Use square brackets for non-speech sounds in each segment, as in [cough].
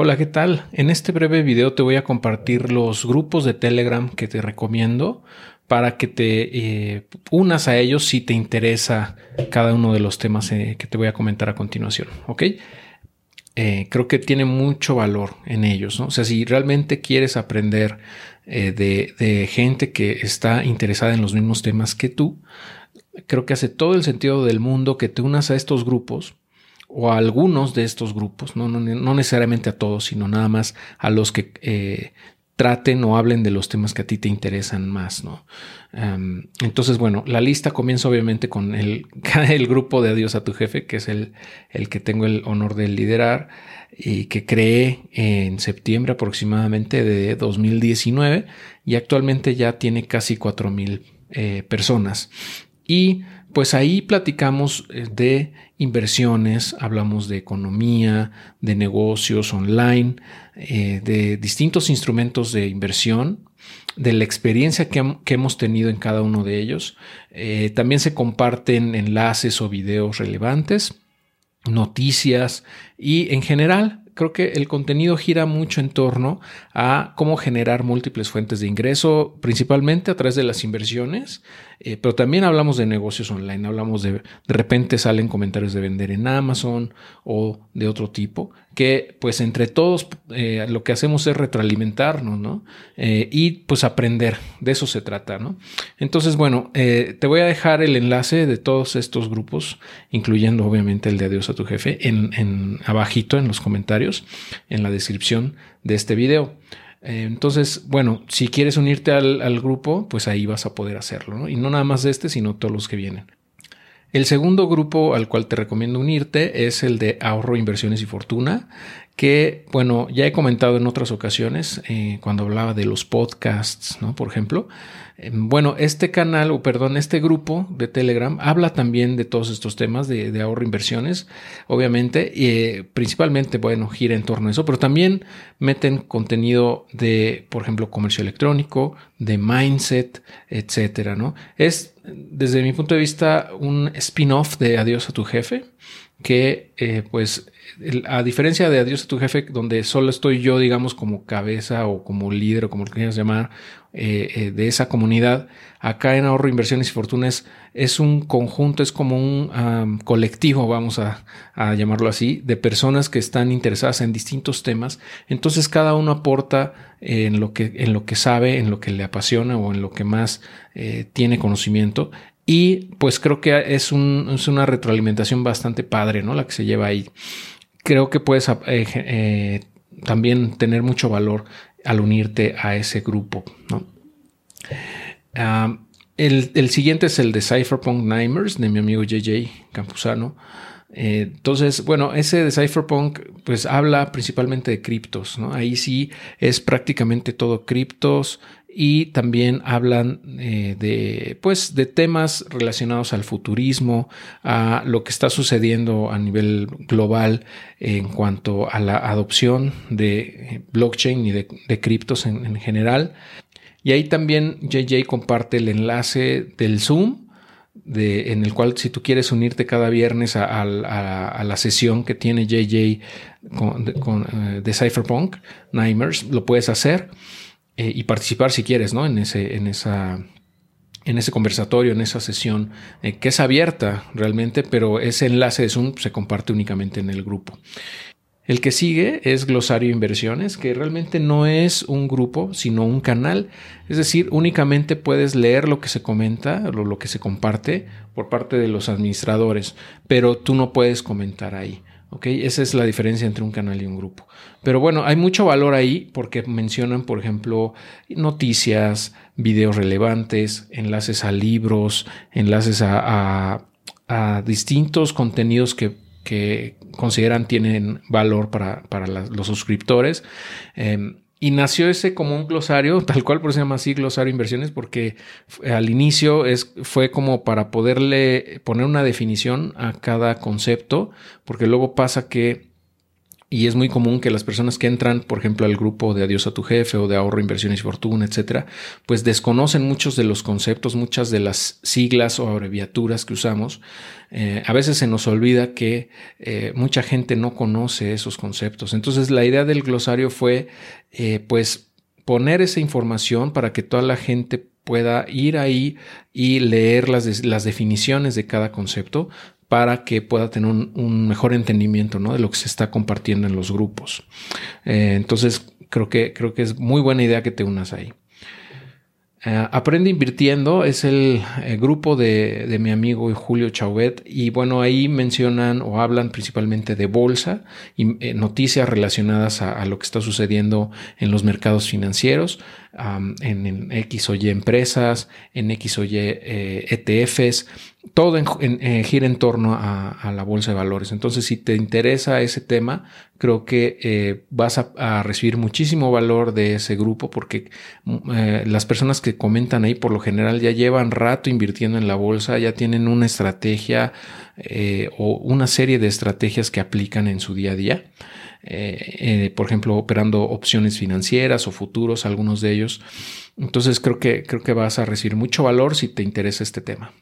Hola, ¿qué tal? En este breve video te voy a compartir los grupos de Telegram que te recomiendo para que te eh, unas a ellos si te interesa cada uno de los temas eh, que te voy a comentar a continuación, ¿ok? Eh, creo que tiene mucho valor en ellos, ¿no? O sea, si realmente quieres aprender de, de gente que está interesada en los mismos temas que tú, creo que hace todo el sentido del mundo que te unas a estos grupos o a algunos de estos grupos, no, no, necesariamente a todos, sino nada más a los que eh, traten o hablen de los temas que a ti te interesan más, ¿no? entonces, bueno, la lista comienza obviamente con el, [laughs] el grupo de Adiós a tu jefe, que es el, el que tengo el honor de liderar y que creé en septiembre aproximadamente de 2019 y actualmente ya tiene casi 4 mil eh, personas. Y pues ahí platicamos eh, de inversiones, hablamos de economía, de negocios online, eh, de distintos instrumentos de inversión, de la experiencia que, hemos tenido en cada uno de ellos. Eh, también se comparten enlaces o videos relevantes, noticias y en general creo que el contenido gira mucho en torno a cómo generar múltiples fuentes de ingreso, principalmente a través de las inversiones, eh, pero también hablamos de negocios online, hablamos de, de repente salen comentarios de vender en Amazon o de otro tipo, que pues entre todos eh, lo que hacemos es retroalimentarnos, ¿no? Eh, y pues aprender, de eso se trata, ¿no? Entonces, bueno, te voy a dejar el enlace de todos estos grupos, incluyendo obviamente el de Adiós a tu jefe, en, en abajito en los comentarios, en la descripción de este video. Eh, entonces, bueno, si quieres unirte al, grupo, pues ahí vas a poder hacerlo. Y no nada más de este, sino todos los que vienen. El segundo grupo al cual te recomiendo unirte es el de ahorro, inversiones y fortuna, que, bueno, ya he comentado en otras ocasiones, eh, cuando hablaba de los podcasts, ¿no? Por ejemplo, eh, bueno, este canal, o perdón, este grupo de Telegram habla también de todos estos temas de, ahorro, inversiones, obviamente, y eh, principalmente, bueno, gira en torno a eso, pero también meten contenido de, por ejemplo, comercio electrónico, de mindset, etcétera, ¿no? Es, desde mi punto de vista, un spin-off de Adiós a tu jefe que eh, a diferencia de Adiós a tu jefe, donde solo estoy yo, digamos, como cabeza o como líder o como lo quieras llamar, eh, eh, de esa comunidad, acá en Ahorro, Inversiones y Fortunas es un conjunto, es como un colectivo, vamos a, a, llamarlo así, de personas que están interesadas en distintos temas. Entonces cada uno aporta en lo que, en lo que sabe, en lo que le apasiona o en lo que más tiene conocimiento y pues creo que es, una retroalimentación bastante padre, ¿no? La que se lleva ahí. Creo que puedes eh, eh, también tener mucho valor al unirte a ese grupo, ¿no? Ah, el, siguiente es el de Cypherpunk Nimers de mi amigo JJ Campuzano. Eh, entonces, bueno, ese de Cypherpunk pues habla principalmente de criptos, ¿no? Ahí sí es prácticamente todo criptos y también hablan eh, de pues de temas relacionados al futurismo, a lo que está sucediendo a nivel global en cuanto a la adopción de blockchain y de, criptos en, general. Y ahí también JJ comparte el enlace del Zoom en el cual si tú quieres unirte cada viernes a, la sesión que tiene JJ con, eh, de Cypherpunk, Nimers, lo puedes hacer eh, y participar si quieres, ¿no? En ese, en esa, en ese conversatorio, en esa sesión, eh, que es abierta realmente, pero ese enlace de Zoom se comparte únicamente en el grupo. El que sigue es Glosario Inversiones, que realmente no es un grupo, sino un canal. Es decir, únicamente puedes leer lo que se comenta lo que se comparte por parte de los administradores, pero tú no puedes comentar ahí. ¿Ok? Esa es la diferencia entre un canal y un grupo. Pero bueno, hay mucho valor ahí porque mencionan, por ejemplo, noticias, videos relevantes, enlaces a libros, enlaces a distintos contenidos que que consideran tienen valor para, los suscriptores. Em, y nació ese como un glosario, [laughs] tal cual por eso se llama así glosario inversiones, porque al inicio es, fue como para poderle poner una definición a cada concepto, porque luego pasa que y es muy común que las personas que entran, por ejemplo, al grupo de Adiós a tu jefe o de ahorro, inversiones y fortuna, etcétera, pues desconocen muchos de los conceptos, muchas de las siglas o abreviaturas que usamos. Eh, a veces se nos olvida que eh, mucha gente no conoce esos conceptos. Entonces, la idea del glosario fue, eh, pues, poner esa información para que toda la gente pueda ir ahí y leer las, las definiciones de cada concepto para que pueda tener un, mejor entendimiento ¿no? de lo que se está compartiendo en los grupos. Eh, entonces, creo que, creo que es muy buena idea que te unas ahí. Eh, Aprende Invirtiendo es el, eh, grupo de, mi amigo Julio Chauvet y bueno, ahí mencionan o hablan principalmente de bolsa y noticias relacionadas a, lo que está sucediendo en los mercados financieros, en, X o Y empresas, en X o Y ETFs, todo en, gira en torno a, la bolsa de valores. Entonces, si te interesa ese tema, creo que eh, vas a, recibir muchísimo valor de ese grupo porque mm, eh, las personas que comentan ahí por lo general ya llevan rato invirtiendo en la bolsa, ya tienen una estrategia eh, o una serie de estrategias que aplican en su día a día. Por ejemplo, operando opciones financieras o futuros, algunos de ellos. Entonces creo que, creo que vas a recibir mucho valor si te interesa este tema.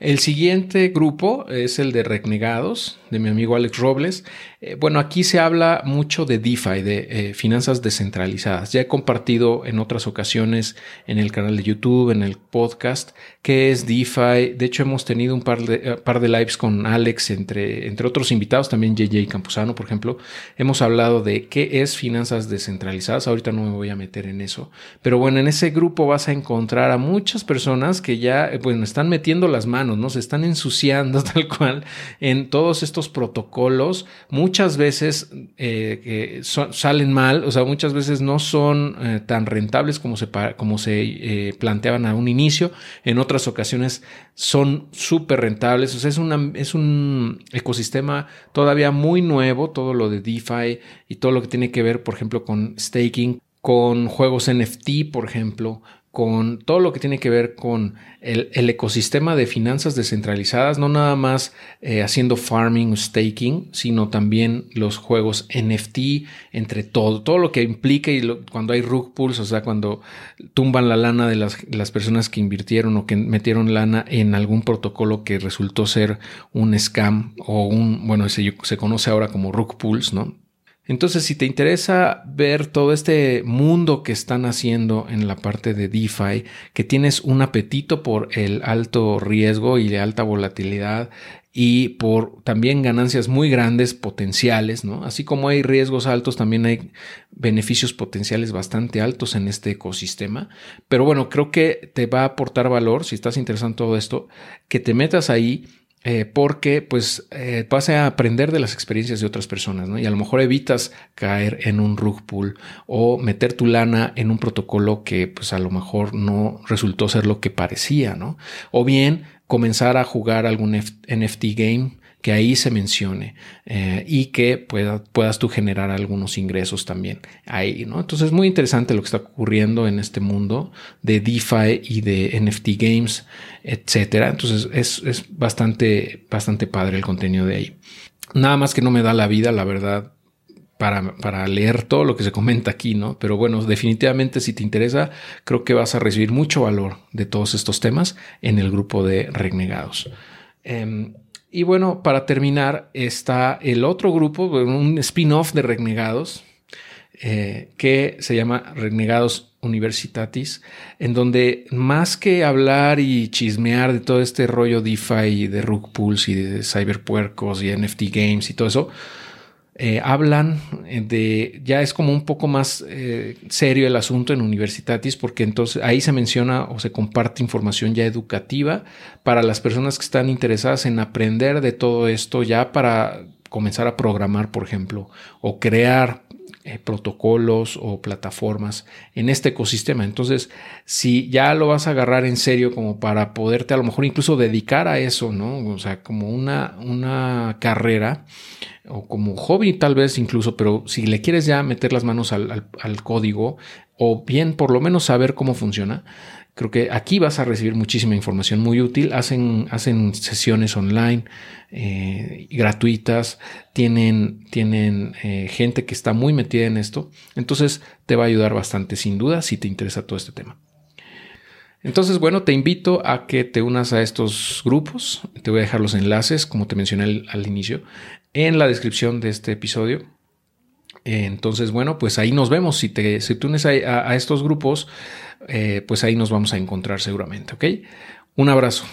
El siguiente grupo es el de Renegados, de mi amigo Alex Robles. Eh, bueno, aquí se habla mucho de DeFi, de eh, finanzas descentralizadas. Ya he compartido en otras ocasiones en el canal de YouTube, en el podcast, qué es DeFi. De hecho, hemos tenido un par de, eh, par de lives con Alex, entre, entre otros invitados, también JJ Campuzano, por ejemplo. Hemos hablado de qué es finanzas descentralizadas. Ahorita no me voy a meter en eso. Pero bueno, en ese grupo vas a encontrar a muchas personas que ya, bueno, están metiendo las manos ¿no? Se están ensuciando [laughs] tal cual en todos estos protocolos. Muchas veces eh, salen mal, o sea, muchas veces no son eh, tan rentables como se, como se eh, planteaban a un inicio. En otras ocasiones son súper rentables. O sea, es, es un ecosistema todavía muy nuevo, todo lo de DeFi y todo lo que tiene que ver, por ejemplo, con staking con juegos NFT, por ejemplo, con todo lo que tiene que ver con el, ecosistema de finanzas descentralizadas, no nada más eh, haciendo farming staking, sino también los juegos NFT, entre todo, todo lo que implica y cuando hay rug pulls, o sea, cuando tumban la lana de las, las, personas que invirtieron o que metieron lana en algún protocolo que resultó ser un scam o un, bueno, se, se conoce ahora como rug pulls, ¿no? Entonces, si te interesa ver todo este mundo que están haciendo en la parte de DeFi, que tienes un apetito por el alto riesgo y la alta volatilidad y por también ganancias muy grandes potenciales, ¿no? Así como hay riesgos altos, también hay beneficios potenciales bastante altos en este ecosistema. Pero bueno, creo que te va a aportar valor, si estás interesado en todo esto, que te metas ahí eh, porque pues eh, vas a aprender de las experiencias de otras personas, ¿no? Y a lo mejor evitas caer en un rug pull o meter tu lana en un protocolo que pues a lo mejor no resultó ser lo que parecía, ¿no? O bien comenzar a jugar algún NFT game que ahí se mencione eh, y que puedas tú generar algunos ingresos también ahí, ¿no? Entonces es muy interesante lo que está ocurriendo en este mundo de DeFi y de NFT games, etcétera. Entonces es, bastante, bastante padre el contenido de ahí. Nada más que no me da la vida, la verdad, para, para, leer todo lo que se comenta aquí, ¿no? Pero bueno, definitivamente si te interesa, creo que vas a recibir mucho valor de todos estos temas en el grupo de Renegados. Em, y bueno, para terminar, está el otro grupo, un spin-off de Renegados, eh, que se llama Renegados Universitatis, en donde más que hablar y chismear de todo este rollo DeFi, de rug pools y de cyberpuercos y NFT games y todo eso, eh, hablan eh, de, ya es como un poco más eh, serio el asunto en Universitatis, porque entonces ahí se menciona o se comparte información ya educativa para las personas que están interesadas en aprender de todo esto, ya para comenzar a programar, por ejemplo, o crear protocolos o plataformas en este ecosistema. Entonces, si ya lo vas a agarrar en serio como para poderte a lo mejor incluso dedicar a eso, ¿no? O sea, como una, una carrera, o como hobby tal vez incluso, pero si le quieres ya meter las manos al, código o bien por lo menos saber cómo funciona, Creo que aquí vas a recibir muchísima información muy útil. Hacen, hacen sesiones online eh, gratuitas, tienen, tienen eh, gente que está muy metida en esto. Entonces te va a ayudar bastante sin duda si te interesa todo este tema. Entonces, bueno, te invito a que te unas a estos grupos. Te voy a dejar los enlaces, como te mencioné al, inicio, en la descripción de este episodio. Entonces, bueno, pues ahí nos vemos. Si te, si unes a, estos grupos, eh, pues ahí nos vamos a encontrar seguramente, ¿ok? Un abrazo.